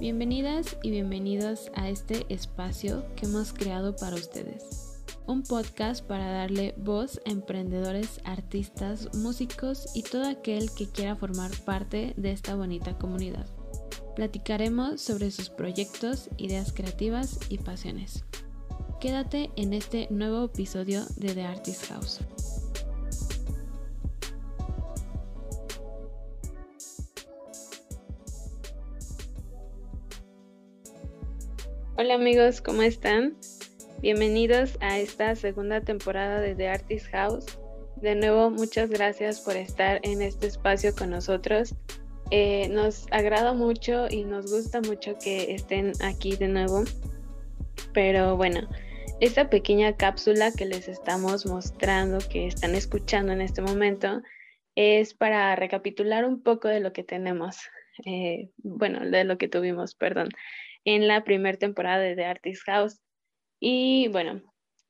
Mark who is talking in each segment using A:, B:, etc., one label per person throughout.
A: Bienvenidas y bienvenidos a este espacio que hemos creado para ustedes. Un podcast para darle voz a emprendedores, artistas, músicos y todo aquel que quiera formar parte de esta bonita comunidad. Platicaremos sobre sus proyectos, ideas creativas y pasiones. Quédate en este nuevo episodio de The Artist House. Hola amigos, ¿cómo están? Bienvenidos a esta segunda temporada de The Artist House. De nuevo, muchas gracias por estar en este espacio con nosotros. Eh, nos agrada mucho y nos gusta mucho que estén aquí de nuevo. Pero bueno, esta pequeña cápsula que les estamos mostrando, que están escuchando en este momento, es para recapitular un poco de lo que tenemos, eh, bueno, de lo que tuvimos, perdón, en la primera temporada de The Artist House. Y bueno,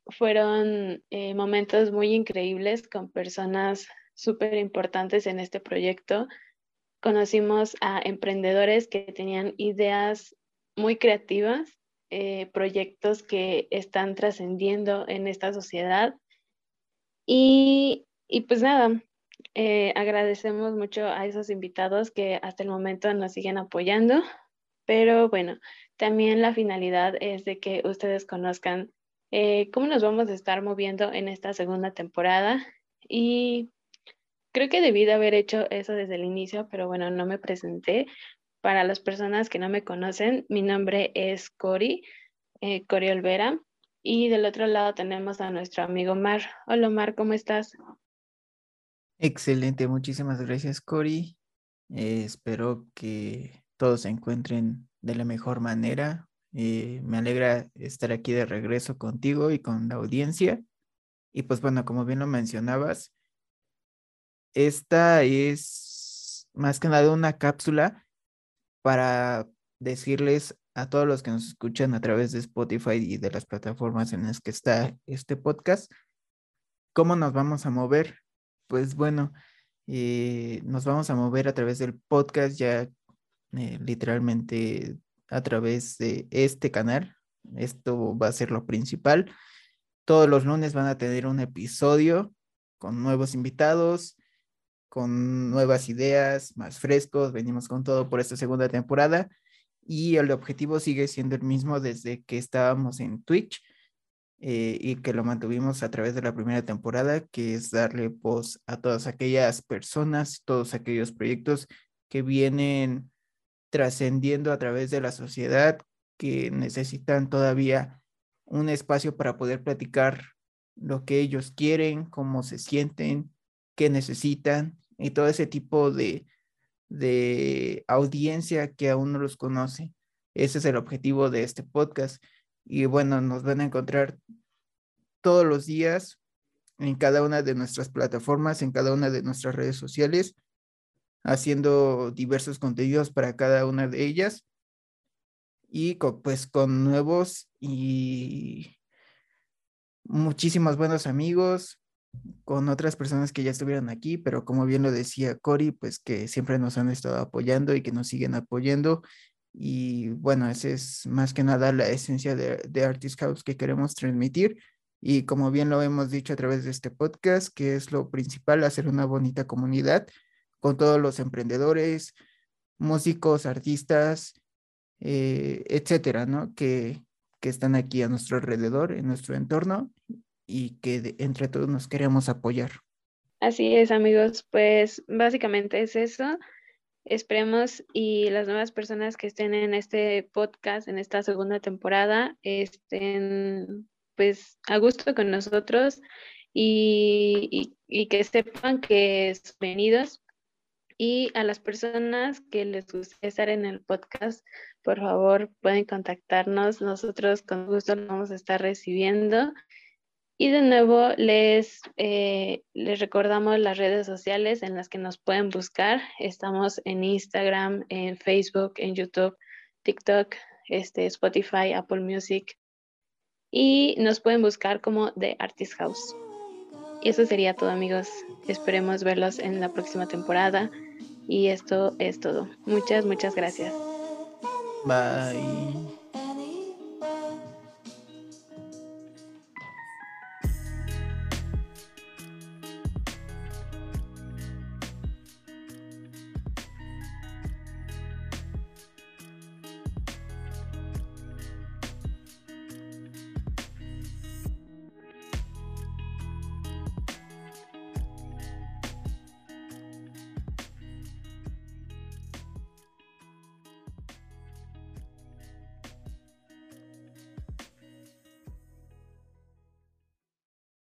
A: fueron eh, momentos muy increíbles con personas súper importantes en este proyecto. Conocimos a emprendedores que tenían ideas muy creativas, eh, proyectos que están trascendiendo en esta sociedad. Y, y pues nada, eh, agradecemos mucho a esos invitados que hasta el momento nos siguen apoyando. Pero bueno, también la finalidad es de que ustedes conozcan eh, cómo nos vamos a estar moviendo en esta segunda temporada. Y creo que debí de haber hecho eso desde el inicio, pero bueno, no me presenté. Para las personas que no me conocen, mi nombre es Cori, eh, Cori Olvera. Y del otro lado tenemos a nuestro amigo Mar. Hola Mar, ¿cómo estás?
B: Excelente, muchísimas gracias Cori. Eh, espero que todos se encuentren de la mejor manera. Eh, me alegra estar aquí de regreso contigo y con la audiencia. Y pues bueno, como bien lo mencionabas, esta es más que nada una cápsula para decirles a todos los que nos escuchan a través de Spotify y de las plataformas en las que está este podcast, cómo nos vamos a mover. Pues bueno, eh, nos vamos a mover a través del podcast ya eh, literalmente a través de este canal. Esto va a ser lo principal. Todos los lunes van a tener un episodio con nuevos invitados, con nuevas ideas, más frescos. Venimos con todo por esta segunda temporada y el objetivo sigue siendo el mismo desde que estábamos en Twitch eh, y que lo mantuvimos a través de la primera temporada, que es darle voz a todas aquellas personas, todos aquellos proyectos que vienen trascendiendo a través de la sociedad que necesitan todavía un espacio para poder platicar lo que ellos quieren, cómo se sienten, qué necesitan y todo ese tipo de, de audiencia que aún no los conoce. Ese es el objetivo de este podcast. Y bueno, nos van a encontrar todos los días en cada una de nuestras plataformas, en cada una de nuestras redes sociales haciendo diversos contenidos para cada una de ellas y pues con nuevos y muchísimos buenos amigos, con otras personas que ya estuvieron aquí, pero como bien lo decía Cory, pues que siempre nos han estado apoyando y que nos siguen apoyando. Y bueno, esa es más que nada la esencia de, de Artist House que queremos transmitir. Y como bien lo hemos dicho a través de este podcast, que es lo principal, hacer una bonita comunidad con todos los emprendedores, músicos, artistas, eh, etcétera, ¿no? Que, que están aquí a nuestro alrededor, en nuestro entorno y que entre todos nos queremos apoyar.
A: Así es, amigos, pues básicamente es eso. Esperemos y las nuevas personas que estén en este podcast, en esta segunda temporada, estén pues a gusto con nosotros y, y que sepan que es bienvenidos y a las personas que les guste estar en el podcast, por favor pueden contactarnos. Nosotros con gusto lo vamos a estar recibiendo. Y de nuevo les, eh, les recordamos las redes sociales en las que nos pueden buscar. Estamos en Instagram, en Facebook, en YouTube, TikTok, este, Spotify, Apple Music. Y nos pueden buscar como The Artist House. Y eso sería todo amigos. Esperemos verlos en la próxima temporada. Y esto es todo. Muchas, muchas gracias.
B: Bye.